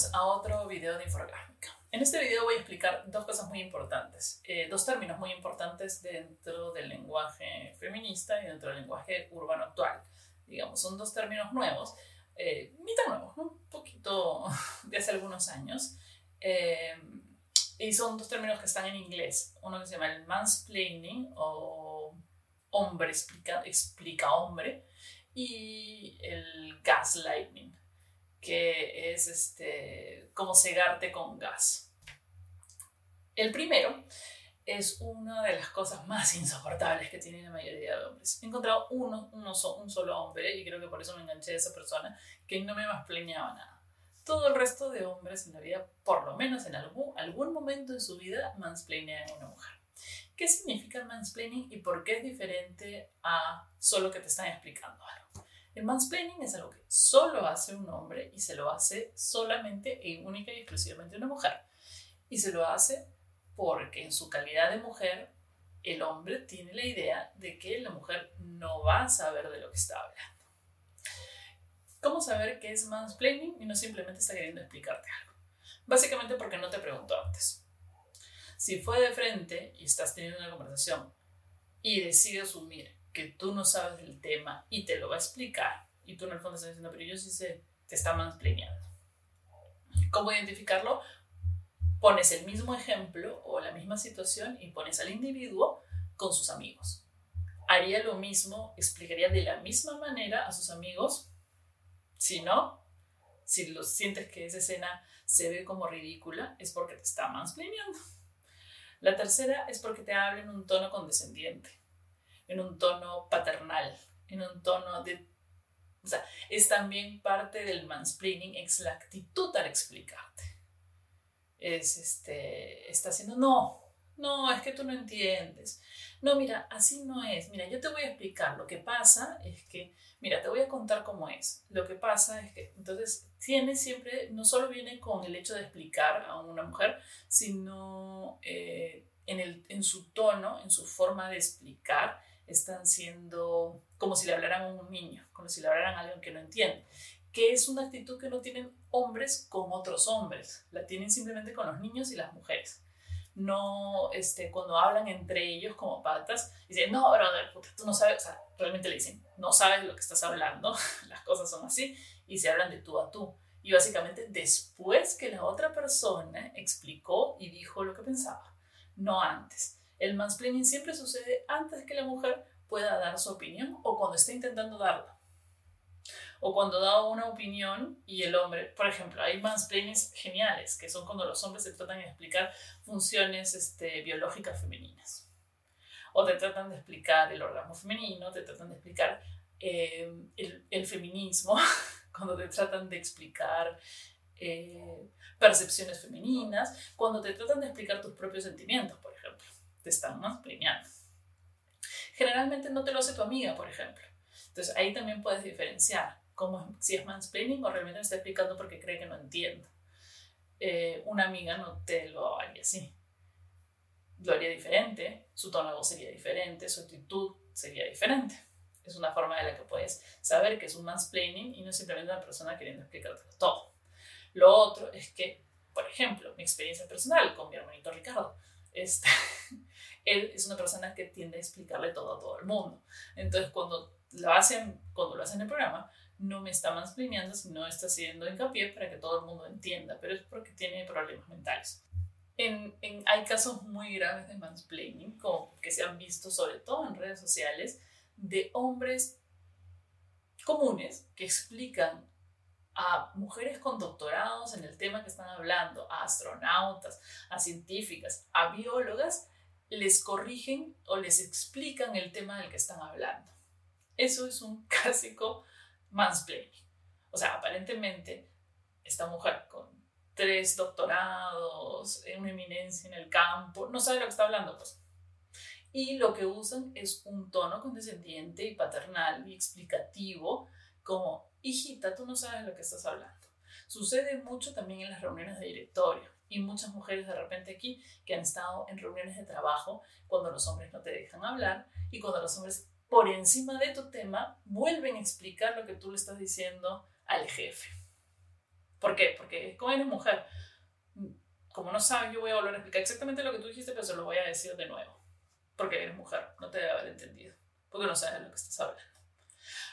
Bienvenidos a otro video de Infográfica. En este video voy a explicar dos cosas muy importantes, eh, dos términos muy importantes dentro del lenguaje feminista y dentro del lenguaje urbano actual. Digamos, son dos términos nuevos, eh, ni tan nuevos, un poquito de hace algunos años. Eh, y son dos términos que están en inglés. Uno que se llama el mansplaining o hombre explica, explica hombre y el gaslighting que es este, como cegarte con gas. El primero es una de las cosas más insoportables que tiene la mayoría de hombres. He encontrado uno, uno un solo hombre, y creo que por eso me enganché a esa persona, que no me mansplaneaba nada. Todo el resto de hombres en la vida, por lo menos en algún, algún momento de su vida, mansplanean a una mujer. ¿Qué significa mansplaining y por qué es diferente a solo que te están explicando algo? El mansplaining es algo que solo hace un hombre y se lo hace solamente y única y exclusivamente una mujer. Y se lo hace porque en su calidad de mujer el hombre tiene la idea de que la mujer no va a saber de lo que está hablando. ¿Cómo saber qué es mansplaining y no simplemente está queriendo explicarte algo? Básicamente porque no te preguntó antes. Si fue de frente y estás teniendo una conversación y decide asumir que tú no sabes del tema y te lo va a explicar y tú en el fondo estás diciendo, pero yo sí sé, te está mansplaneando. ¿Cómo identificarlo? Pones el mismo ejemplo o la misma situación y pones al individuo con sus amigos. Haría lo mismo, explicaría de la misma manera a sus amigos. Si no, si lo sientes que esa escena se ve como ridícula, es porque te está mansplaneando. La tercera es porque te habla en un tono condescendiente en un tono paternal, en un tono de... O sea, es también parte del mansplaining, es la actitud al explicarte. Es este, está haciendo, no, no, es que tú no entiendes. No, mira, así no es. Mira, yo te voy a explicar. Lo que pasa es que, mira, te voy a contar cómo es. Lo que pasa es que, entonces, tiene siempre, no solo viene con el hecho de explicar a una mujer, sino eh, en, el, en su tono, en su forma de explicar, están siendo como si le hablaran a un niño, como si le hablaran a alguien que no entiende, que es una actitud que no tienen hombres con otros hombres, la tienen simplemente con los niños y las mujeres. No, este, cuando hablan entre ellos como patas, dicen, no, brother, tú no sabes, o sea, realmente le dicen, no sabes lo que estás hablando, las cosas son así, y se hablan de tú a tú. Y básicamente después que la otra persona explicó y dijo lo que pensaba, no antes. El mansplaining siempre sucede antes que la mujer pueda dar su opinión o cuando está intentando darla. O cuando da una opinión y el hombre, por ejemplo, hay mansplainings geniales, que son cuando los hombres se tratan de explicar funciones este, biológicas femeninas. O te tratan de explicar el orgasmo femenino, te tratan de explicar eh, el, feminismo, cuando te tratan de explicar eh, percepciones femeninas, cuando te tratan de explicar tus propios sentimientos, por ejemplo te están mansplaneando. Generalmente no te lo hace tu amiga, por ejemplo. Entonces ahí también puedes diferenciar cómo, si es mansplaining o realmente me está explicando porque cree que no entiendo. Eh, una amiga no te lo haría así. Lo haría diferente, su tono de voz sería diferente, su actitud sería diferente. Es una forma de la que puedes saber que es un mansplaining y no simplemente una persona queriendo explicarte todo. Lo otro es que, por ejemplo, mi experiencia personal con mi hermanito Ricardo, él es una persona que tiende a explicarle todo a todo el mundo. Entonces, cuando lo hacen, cuando lo hacen en el programa, no me está mansplaineando, sino está haciendo hincapié para que todo el mundo entienda, pero es porque tiene problemas mentales. En, en, hay casos muy graves de mansplaining, como que se han visto sobre todo en redes sociales, de hombres comunes que explican a mujeres con doctorados en el tema que están hablando, a astronautas, a científicas, a biólogas, les corrigen o les explican el tema del que están hablando. Eso es un clásico mansplaining. O sea, aparentemente esta mujer con tres doctorados, una eminencia en el campo, no sabe lo que está hablando, pues. Y lo que usan es un tono condescendiente y paternal y explicativo, como, hijita, tú no sabes lo que estás hablando. Sucede mucho también en las reuniones de directorio y muchas mujeres de repente aquí que han estado en reuniones de trabajo cuando los hombres no te dejan hablar y cuando los hombres por encima de tu tema vuelven a explicar lo que tú le estás diciendo al jefe. ¿Por qué? Porque como eres mujer, como no sabes, yo voy a volver a explicar exactamente lo que tú dijiste, pero se lo voy a decir de nuevo. Porque eres mujer, no te debe haber entendido. Porque no sabes lo que estás hablando.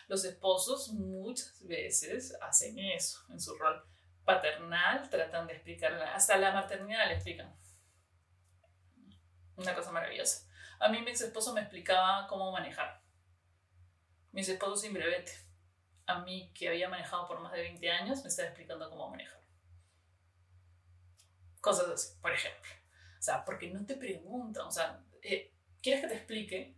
Los esposos muchas veces hacen eso en su rol paternal, tratan de explicar, hasta la maternidad le explican. Una cosa maravillosa. A mí mi ex esposo me explicaba cómo manejar. Mis esposos sin brevete. A mí, que había manejado por más de 20 años, me estaba explicando cómo manejar. Cosas así, por ejemplo. O sea, porque no te preguntan, o sea, eh, ¿quieres que te explique?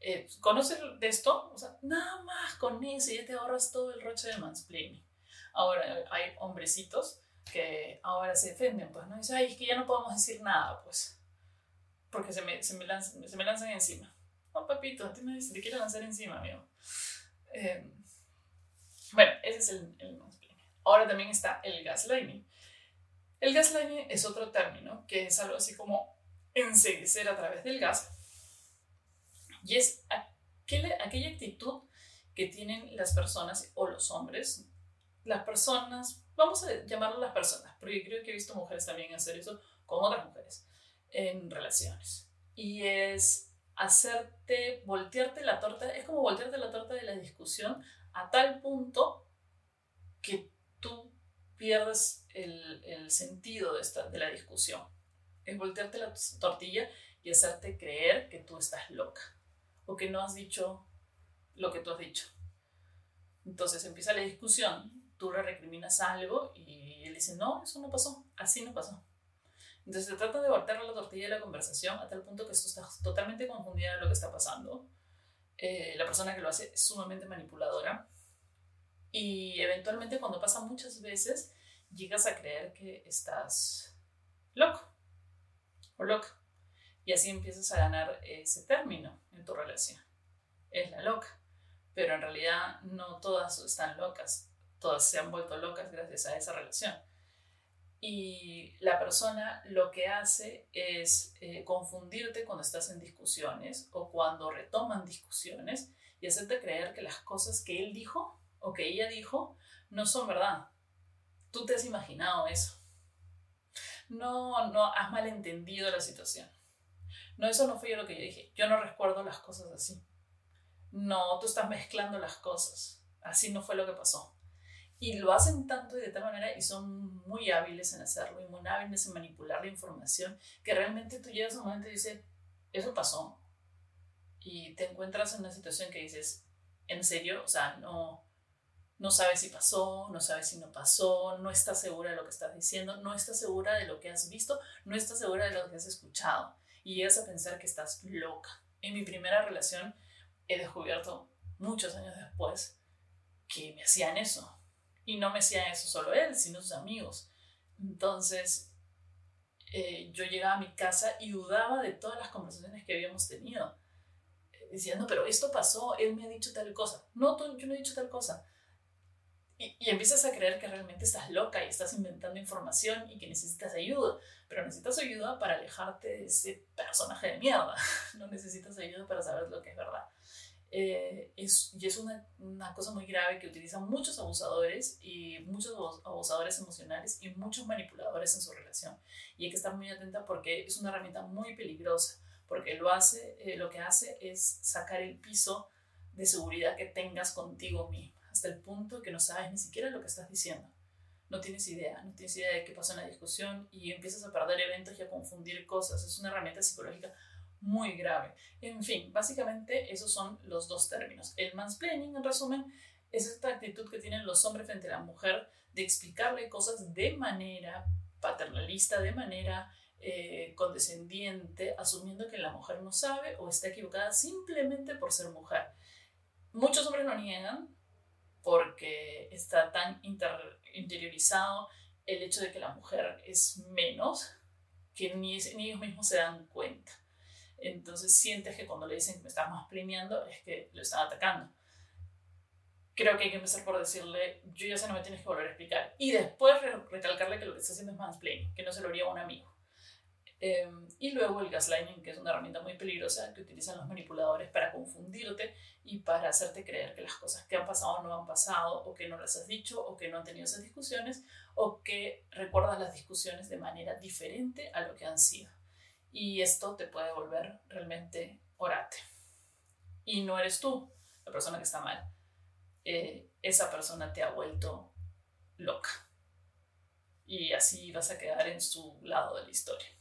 Eh, ¿Conoces de esto? O sea, nada más con eso ya te ahorras todo el roche de mansplaining. Ahora hay hombrecitos que ahora se defenden, pues, ¿no? Dicen, ay, es que ya no podemos decir nada, pues, porque se me, se me, lanzan, se me lanzan encima. Oh, papito, a ti me te quiero lanzar encima, amigo. Eh, bueno, ese es el, el mansplaining. Ahora también está el gaslighting. El gaslighting es otro término que es algo así como enseguecer a través del gas y es aquella, aquella actitud que tienen las personas o los hombres, las personas, vamos a llamarlo las personas, porque creo que he visto mujeres también hacer eso con otras mujeres en relaciones. Y es hacerte, voltearte la torta, es como voltearte la torta de la discusión a tal punto que tú pierdes el, el sentido de, esta, de la discusión. Es voltearte la tortilla y hacerte creer que tú estás loca o que no has dicho lo que tú has dicho. Entonces empieza la discusión, tú le recriminas algo y él dice, no, eso no pasó, así no pasó. Entonces se trata de voltear la tortilla de la conversación a tal punto que tú estás totalmente confundida de lo que está pasando. Eh, la persona que lo hace es sumamente manipuladora y eventualmente cuando pasa muchas veces llegas a creer que estás loco o loca. Y así empiezas a ganar ese término en tu relación. Es la loca. Pero en realidad no todas están locas. Todas se han vuelto locas gracias a esa relación. Y la persona lo que hace es eh, confundirte cuando estás en discusiones o cuando retoman discusiones y hacerte creer que las cosas que él dijo o que ella dijo no son verdad. Tú te has imaginado eso. No, no has malentendido la situación. No, eso no fue yo lo que yo dije. Yo no recuerdo las cosas así. No, tú estás mezclando las cosas. Así no fue lo que pasó. Y lo hacen tanto y de tal manera y son muy hábiles en hacerlo y muy hábiles en manipular la información que realmente tú llegas a un momento y dices, eso pasó. Y te encuentras en una situación que dices, ¿en serio? O sea, no, no sabes si pasó, no sabes si no pasó, no estás segura de lo que estás diciendo, no estás segura de lo que has visto, no estás segura de lo que has escuchado y llegas a pensar que estás loca. En mi primera relación he descubierto muchos años después que me hacían eso. Y no me hacía eso solo él, sino sus amigos. Entonces, eh, yo llegaba a mi casa y dudaba de todas las conversaciones que habíamos tenido. Diciendo, pero esto pasó, él me ha dicho tal cosa. No, yo no he dicho tal cosa. Y, y, empiezas a creer que realmente estás loca y estás inventando información y que necesitas ayuda, pero necesitas ayuda para alejarte de ese personaje de mierda, no necesitas ayuda para saber lo que es verdad. Eh, es, y es una, una, cosa muy grave que utilizan muchos abusadores y muchos abusadores emocionales y muchos manipuladores en su relación. Y hay que estar muy atenta porque es una herramienta muy peligrosa, porque lo, hace, eh, lo que hace es sacar el piso de seguridad que tengas contigo mismo hasta el punto que no sabes ni siquiera lo que estás diciendo. No tienes idea, no tienes idea de qué pasó en la discusión y empiezas a perder eventos y a confundir cosas. Es una herramienta psicológica muy grave. En fin, básicamente esos son los dos términos. El mansplaining, en resumen, es esta actitud que tienen los hombres frente a la mujer de explicarle cosas de manera paternalista, de manera eh, condescendiente, asumiendo que la mujer no sabe o está equivocada simplemente por ser mujer. Muchos hombres lo niegan, porque está tan interiorizado el hecho de que la mujer es menos que ni, ellos mismos se dan cuenta. Entonces sientes que cuando le dicen que me estás más planeando es que lo están atacando. Creo que hay que empezar por decirle, yo ya sé, no me tienes que volver a explicar. Y después recalcarle que lo que está haciendo es mansplaining, que no se lo haría a un amigo. Em, y luego el gaslighting, que es una herramienta muy peligrosa que utilizan los manipuladores para confundirte y para hacerte creer que las cosas que han pasado no han pasado, o que no las has dicho, o que no han tenido esas discusiones, o que recuerdas las discusiones de manera diferente a lo que han sido. Y esto te puede volver realmente orate. Y no eres tú la persona que está mal. Eh, esa persona te ha vuelto loca. Y así vas a quedar en su lado de la historia.